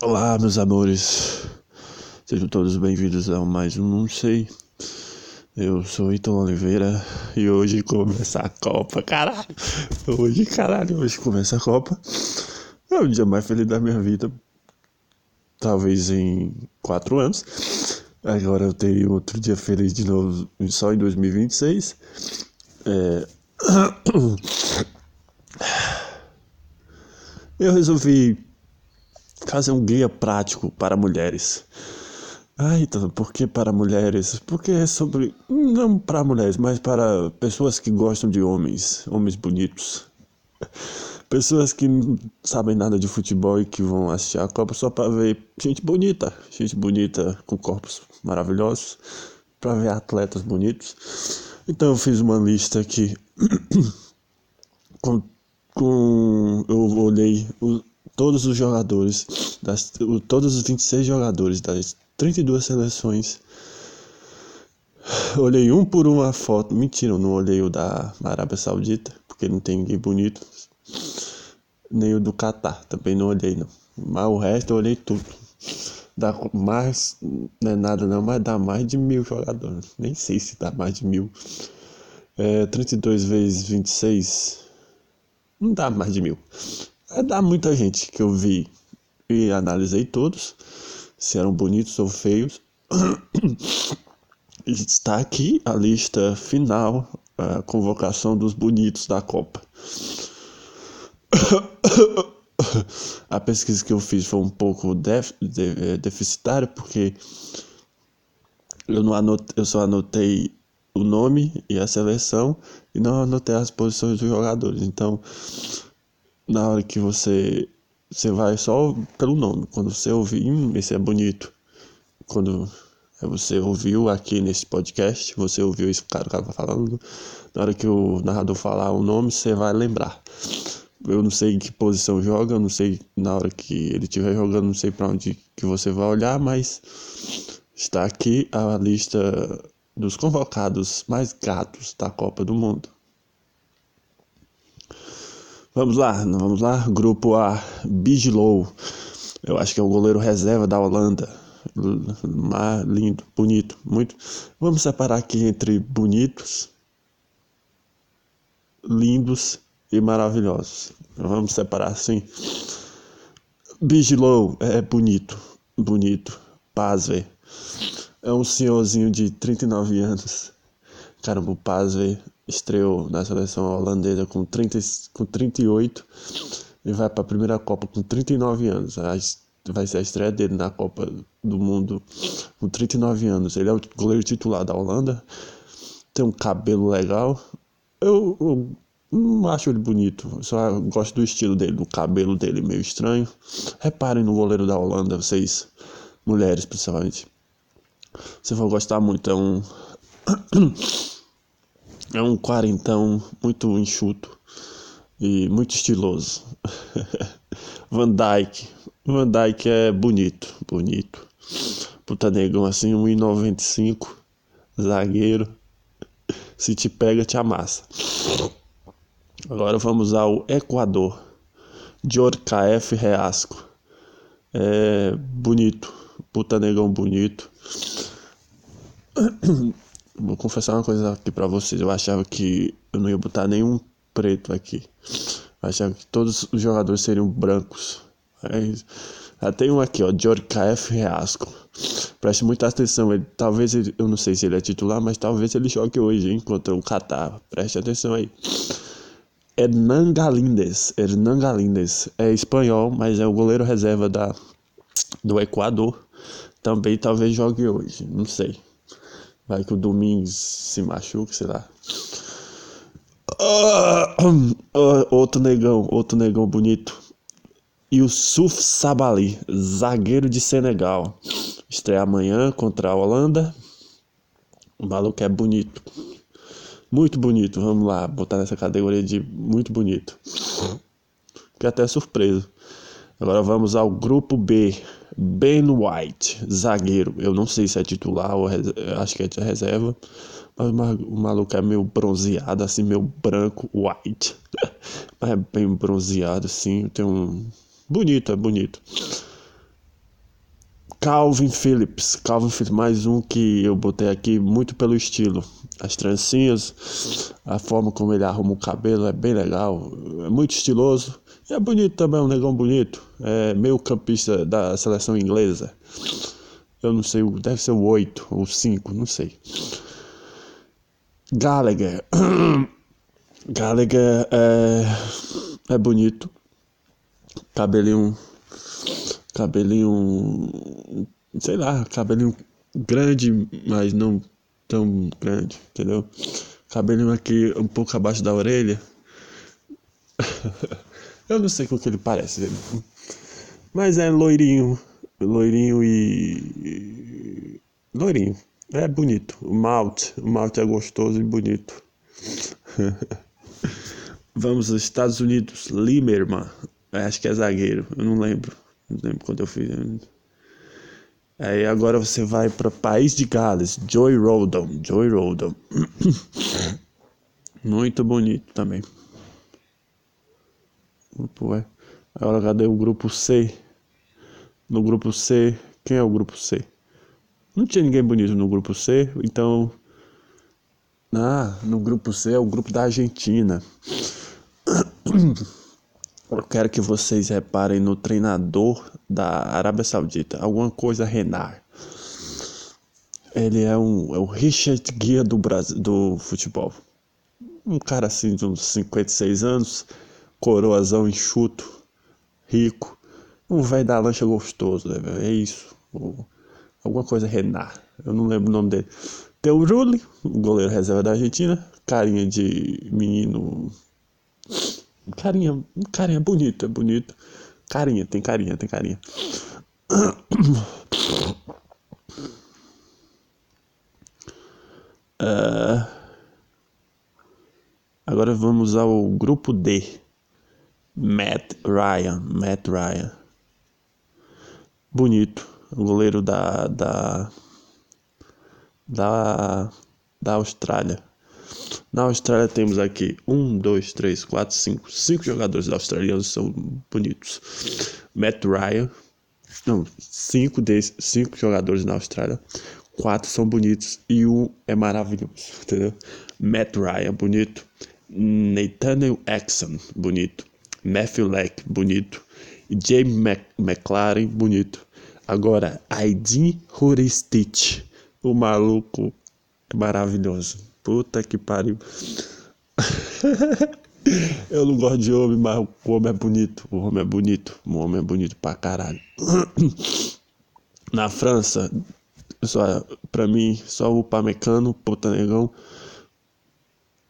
Olá, meus amores. Sejam todos bem-vindos a mais um Não Sei. Eu sou Ito Oliveira e hoje começa a Copa, caralho. Hoje, caralho, hoje começa a Copa. É o dia mais feliz da minha vida. Talvez em quatro anos. Agora eu tenho outro dia feliz de novo, só em 2026. É... Eu resolvi fazer um guia prático para mulheres. Ah, então, por que para mulheres? Porque é sobre. Não para mulheres, mas para pessoas que gostam de homens, homens bonitos. Pessoas que não sabem nada de futebol e que vão assistir a Copa só para ver gente bonita, gente bonita com corpos maravilhosos, para ver atletas bonitos. Então eu fiz uma lista aqui com, com eu olhei todos os jogadores, das, todos os 26 jogadores das 32 seleções. Olhei um por uma foto. Mentira, eu não olhei o da Arábia Saudita, porque não tem ninguém bonito. Nem o do Catar, também não olhei não. Mas o resto eu olhei tudo. Dá mais, não é nada não, mas dá mais de mil jogadores. Nem sei se dá mais de mil. É, 32 vezes 26, não dá mais de mil. É dar muita gente que eu vi e analisei todos, se eram bonitos ou feios. Está aqui a lista final, a convocação dos bonitos da Copa. A pesquisa que eu fiz foi um pouco def, de, é, deficitária porque eu não anotei, eu só anotei o nome e a seleção e não anotei as posições dos jogadores. Então, na hora que você você vai só pelo nome. Quando você ouvir, hum, esse é bonito. Quando você ouviu aqui nesse podcast, você ouviu esse cara que estava falando. Na hora que o narrador falar o nome, você vai lembrar. Eu não sei em que posição joga, eu não sei na hora que ele estiver jogando, não sei para onde que você vai olhar, mas está aqui a lista dos convocados mais gatos da Copa do Mundo. Vamos lá, vamos lá. Grupo A, Bigelow. Eu acho que é o goleiro reserva da Holanda. Mar, lindo, bonito, muito. Vamos separar aqui entre bonitos, lindos e maravilhosos. Vamos separar assim. Bigelow é bonito, bonito. Pazve é um senhorzinho de 39 anos. Caramba, o Pazve estreou na seleção holandesa com, 30, com 38 e vai para a primeira Copa com 39 anos. Vai ser a estreia dele na Copa do Mundo com 39 anos. Ele é o goleiro titular da Holanda, tem um cabelo legal. Eu, eu não acho ele bonito, só gosto do estilo dele, do cabelo dele meio estranho. Reparem no goleiro da Holanda, vocês, mulheres principalmente. Você vão gostar muito, é um. É um quarentão muito enxuto e muito estiloso. Van Dyke. Van Dyke é bonito, bonito. Puta negão assim, 1,95. Zagueiro. Se te pega, te amassa. Agora vamos ao Equador. Jorkaef Reasco. É bonito. Puta negão bonito. Vou confessar uma coisa aqui pra vocês. Eu achava que eu não ia botar nenhum preto aqui. Eu achava que todos os jogadores seriam brancos. Mas, já tem um aqui, ó, Jorkaef Reasco. Preste muita atenção. Ele, talvez ele, eu não sei se ele é titular, mas talvez ele jogue hoje, hein, contra o Qatar. Preste atenção aí. Hernan Galindes. Hernan Galindes é espanhol, mas é o goleiro reserva da, do Equador. Também talvez jogue hoje, não sei. Vai que o Domingos se machuca, sei lá. Uh, uh, outro negão, outro negão bonito. Yusuf Sabali, zagueiro de Senegal. Estreia amanhã contra a Holanda. O maluco é bonito. Muito bonito, vamos lá, botar nessa categoria de muito bonito. Fiquei até surpreso. Agora vamos ao grupo B. Ben White, zagueiro. Eu não sei se é titular ou acho que é reserva. Mas o maluco é meio bronzeado, assim, meio branco, white. mas é bem bronzeado, assim. Tem um. Bonito, é bonito. Calvin Phillips. Calvin Phillips, mais um que eu botei aqui muito pelo estilo. As trancinhas, a forma como ele arruma o cabelo é bem legal. É muito estiloso. É bonito também, um negão bonito. É meio campista da seleção inglesa. Eu não sei, deve ser o 8 ou 5, não sei. Gallagher. Gallagher é, é bonito. Cabelinho. Cabelinho. Sei lá, cabelinho grande, mas não tão grande, entendeu? Cabelinho aqui um pouco abaixo da orelha. Eu não sei com que ele parece. Mas é loirinho. Loirinho e. Loirinho. É bonito. O malte. O malte é gostoso e bonito. Vamos aos Estados Unidos. Limerman. É, acho que é zagueiro. Eu não lembro. Não lembro quando eu fiz. Aí agora você vai para País de Gales. Joy Rodon. Joy Rodon. Muito bonito também. Grupo E. Agora cadê o grupo C? No grupo C, quem é o grupo C? Não tinha ninguém bonito no grupo C, então. Ah, no grupo C é o grupo da Argentina. Eu quero que vocês reparem no treinador da Arábia Saudita, alguma coisa Renar. Ele é, um, é o Richard Guia do, Brasil, do futebol. Um cara assim de uns 56 anos, coroazão enxuto, rico, um velho da lancha gostoso, né, é isso. alguma coisa Renar, eu não lembro o nome dele. Tem o Rulli, o goleiro reserva da Argentina, carinha de menino. Carinha, carinha bonito, é bonito. Carinha, tem carinha, tem carinha. Uh, agora vamos ao grupo D. Matt Ryan. Matt Ryan. Bonito. Goleiro da, da, da, da Austrália. Na Austrália temos aqui um, dois, três, quatro, cinco. Cinco jogadores australianos são bonitos. Matt Ryan. Não, cinco desses, cinco jogadores na Austrália. Quatro são bonitos e um é maravilhoso, entendeu? Matt Ryan, bonito. Nathaniel Exxon, bonito. Matthew Leck, bonito. E James McLaren, bonito. Agora, Aidin Huristich, o maluco é maravilhoso. Puta que pariu. Eu não gosto de homem, mas o homem é bonito. O homem é bonito. O homem é bonito pra caralho. Na França, só, pra mim, só o Pamecano, puta negão,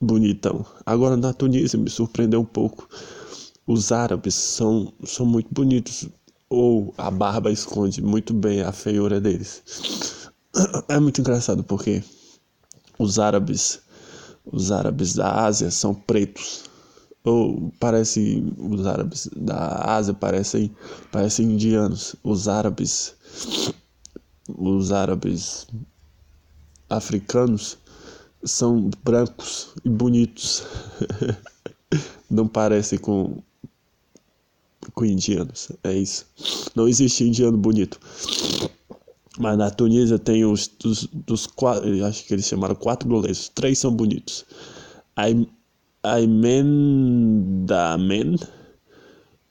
bonitão. Agora na Tunísia me surpreendeu um pouco os árabes são, são muito bonitos, ou a barba esconde muito bem a feiura deles. É muito engraçado porque os árabes, os árabes da Ásia são pretos. Ou parece os árabes da Ásia parecem, parecem indianos. Os árabes os árabes africanos são brancos e bonitos. Não parecem com com indianos. É isso. Não existe indiano bonito. Mas na Tunísia tem os dos, dos quatro, acho que eles chamaram quatro goleiros. Três são bonitos. Aymen Damen,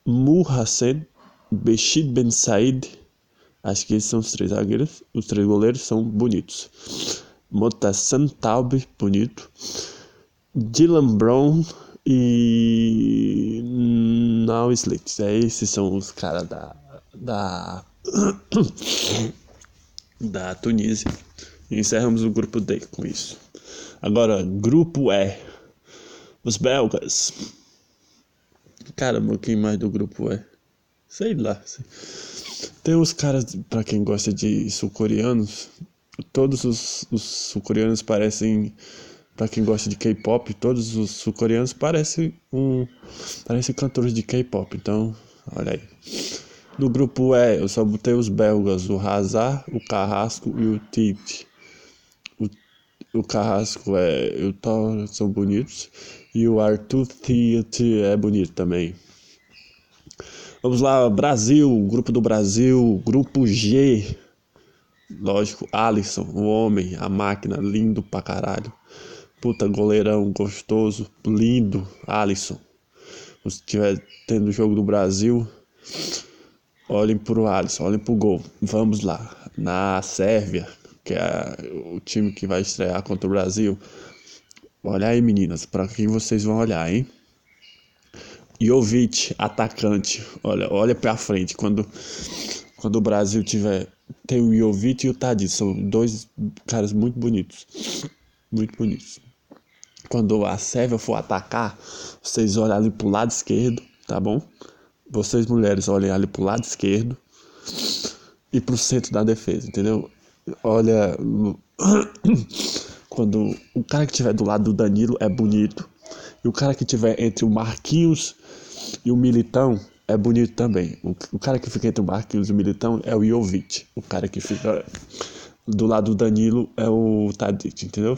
Muhassen, Beshid Ben Said. Acho que esses são os três zagueiros. Os três goleiros são bonitos. Motassan Taube, bonito. Dylan Brown e não Slits. É, esses são os caras da. da. da Tunísia. Encerramos o grupo D com isso. Agora, grupo E. Os belgas. Caramba, quem mais do grupo E? Sei lá. Tem os caras, para quem gosta de sul-coreanos, todos os, os sul-coreanos parecem para quem gosta de K-pop, todos os sul-coreanos parecem um parecem cantores de K-pop. Então, olha aí. No grupo E, eu só botei os belgas, o Hazard, o Carrasco e o Tite. O, o Carrasco é, o Thor são bonitos e o Arthur Tite é bonito também. Vamos lá, Brasil, grupo do Brasil, grupo G. Lógico, Alisson, o homem, a máquina, lindo pra caralho. Puta, goleirão gostoso, lindo, Alisson. Se estiver tendo o jogo do Brasil, olhem pro Alisson, olhem pro gol. Vamos lá. Na Sérvia, que é o time que vai estrear contra o Brasil. Olha aí, meninas, para quem vocês vão olhar, hein? Jovic, atacante. Olha, olha para frente quando quando o Brasil tiver tem o Jovic e o Tadic, são dois caras muito bonitos. Muito bonitos. Quando a Sérvia for atacar, vocês olhem ali pro lado esquerdo, tá bom? Vocês mulheres olhem ali pro lado esquerdo e pro centro da defesa, entendeu? Olha, quando o cara que tiver do lado do Danilo é bonito e o cara que tiver entre o Marquinhos e o Militão é bonito também. O, o cara que fica entre o Marquinhos e o Militão é o Jovic. O cara que fica do lado do Danilo é o Tadic, entendeu?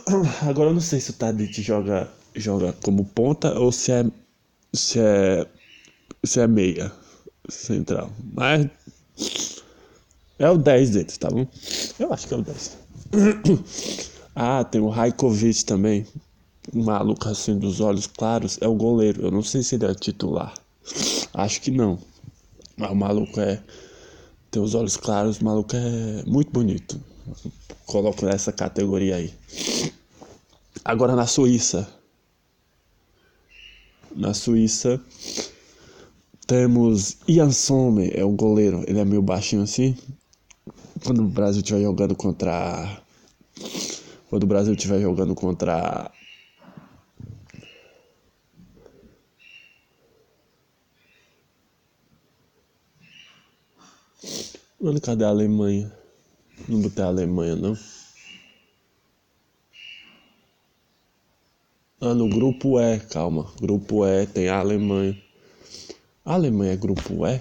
Agora eu não sei se o Tadic joga, joga como ponta ou se é, se é, se é meia central. Mas é o 10 deles, tá bom? Eu acho que é o 10. ah, tem o Raikovic também. Um maluco assim dos olhos claros. É o goleiro. Eu não sei se ele é titular. Acho que não. Mas o maluco é. Tem os olhos claros. O maluco é muito bonito. Coloco nessa categoria aí. Agora na Suíça. Na Suíça temos Ian Sommer, é o goleiro. Ele é meio baixinho assim. Quando o Brasil estiver jogando contra. Quando o Brasil estiver jogando contra. Mano, cadê a Alemanha? Não botei a Alemanha, não. Ah, no grupo E, calma. Grupo E tem a Alemanha. A Alemanha é grupo E?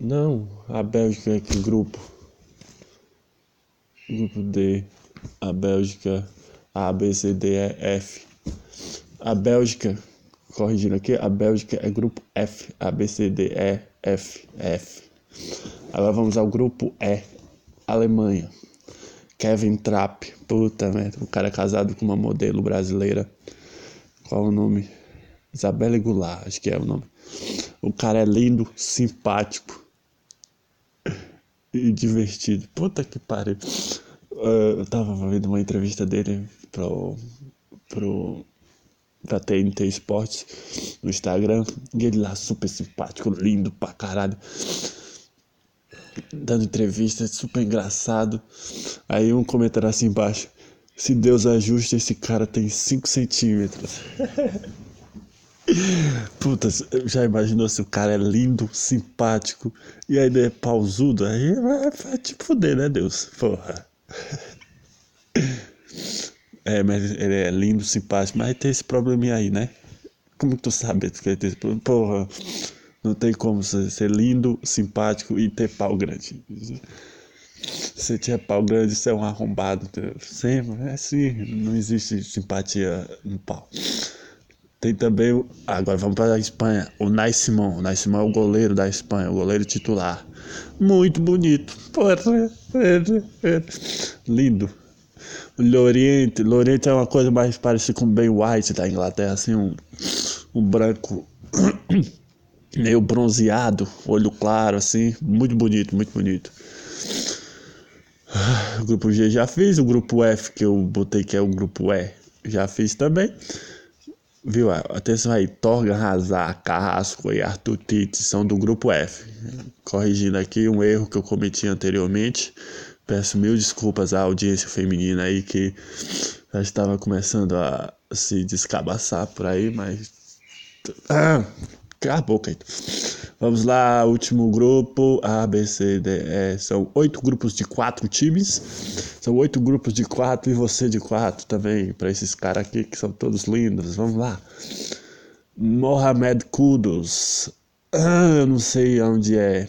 Não, a Bélgica é que grupo? Grupo D. A Bélgica A, B, C, D, E, F. A Bélgica, corrigindo aqui, a Bélgica é grupo F. A, B, C, D, E, F, F. Agora vamos ao grupo E. Alemanha. Kevin Trapp. Puta merda. O cara casado com uma modelo brasileira. Qual o nome? Isabelle Goulart, acho que é o nome. O cara é lindo, simpático e divertido. Puta que pariu. Uh, eu tava vendo uma entrevista dele pro, pro, pra TNT Esportes no Instagram. E ele lá super simpático, lindo pra caralho. Dando entrevista, super engraçado. Aí um comentário assim embaixo. Se Deus ajusta, esse cara tem 5 centímetros. Puta, já imaginou se o cara é lindo, simpático e ainda é pausudo? Aí vai, vai te fuder, né, Deus? Porra. É, mas ele é lindo, simpático, mas tem esse probleminha aí, né? Como tu sabe que ele tem esse problema? Porra, não tem como ser lindo, simpático e ter pau grande. Se tiver pau grande, você é um arrombado. Sempre, é assim, não existe simpatia no pau. Tem também, agora vamos para a Espanha, o Nai Simão. O Nai Simão é o goleiro da Espanha, o goleiro titular. Muito bonito. Porra, lindo. O Loriente, Loriente é uma coisa mais parecida com o Ben White da Inglaterra, assim, um, um branco meio bronzeado, olho claro, assim, muito bonito, muito bonito. O grupo G já fiz, o grupo F que eu botei que é o grupo E já fiz também. Viu? Atenção aí, Torga, Hazard, Carrasco e Arthur Tite são do grupo F. Corrigindo aqui um erro que eu cometi anteriormente. Peço mil desculpas à audiência feminina aí que já estava começando a se descabaçar por aí, mas. Ah, a boca. Vamos lá, último grupo, A, B, C, D, E. São oito grupos de quatro times. São oito grupos de quatro e você de quatro também, para esses caras aqui que são todos lindos. Vamos lá. Mohamed Kudos. Ah, eu não sei onde é.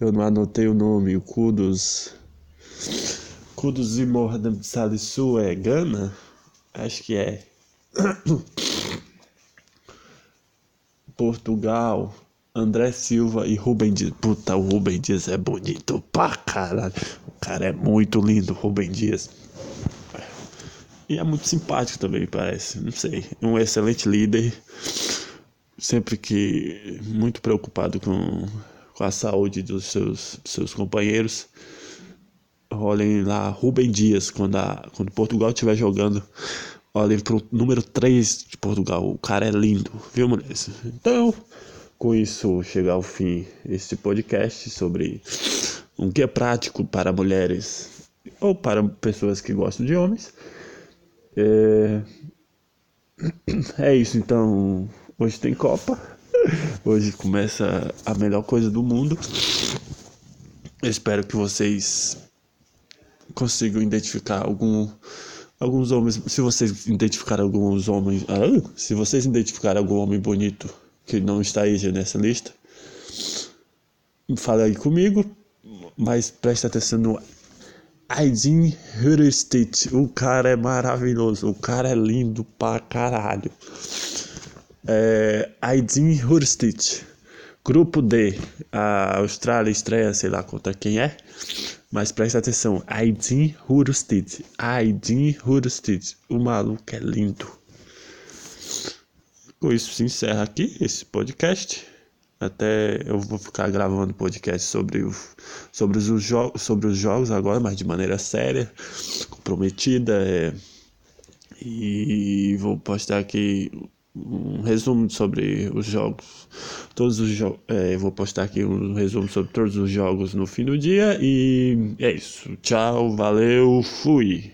Eu não anotei o nome. O Kudos. Kudos e Mohamed Salisu é Gana? Acho que é. Portugal. André Silva e Rubem Dias. Puta, o Rubem Dias é bonito pra caralho. O cara é muito lindo, Rubem Dias. E é muito simpático também, parece. Não sei. Um excelente líder. Sempre que muito preocupado com, com a saúde dos seus, dos seus companheiros. Olhem lá, Rubem Dias, quando, a, quando Portugal estiver jogando. Olhem pro número 3 de Portugal. O cara é lindo, viu, mulheres? Então, com isso chega ao fim este podcast sobre um guia prático para mulheres ou para pessoas que gostam de homens. É, é isso, então. Hoje tem Copa. Hoje começa a melhor coisa do mundo. Eu espero que vocês consigam identificar algum alguns homens, se vocês identificarem alguns homens, ah, se vocês identificarem algum homem bonito que não está aí nessa lista, fala aí comigo, mas preste atenção no Aydin Hurustit. O cara é maravilhoso, o cara é lindo pra caralho. É, Aydin. Grupo D, a Austrália estreia, sei lá contra quem é. Mas presta atenção, Aydin Hurustid. Aydin Hurustid. O maluco é lindo. Com isso se encerra aqui esse podcast. Até eu vou ficar gravando podcast sobre, o, sobre, os, sobre os jogos agora, mas de maneira séria, comprometida. É, e vou postar aqui um resumo sobre os jogos. Todos os jogos. É, vou postar aqui um resumo sobre todos os jogos no fim do dia. E é isso. Tchau, valeu, fui.